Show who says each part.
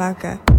Speaker 1: motherfucker.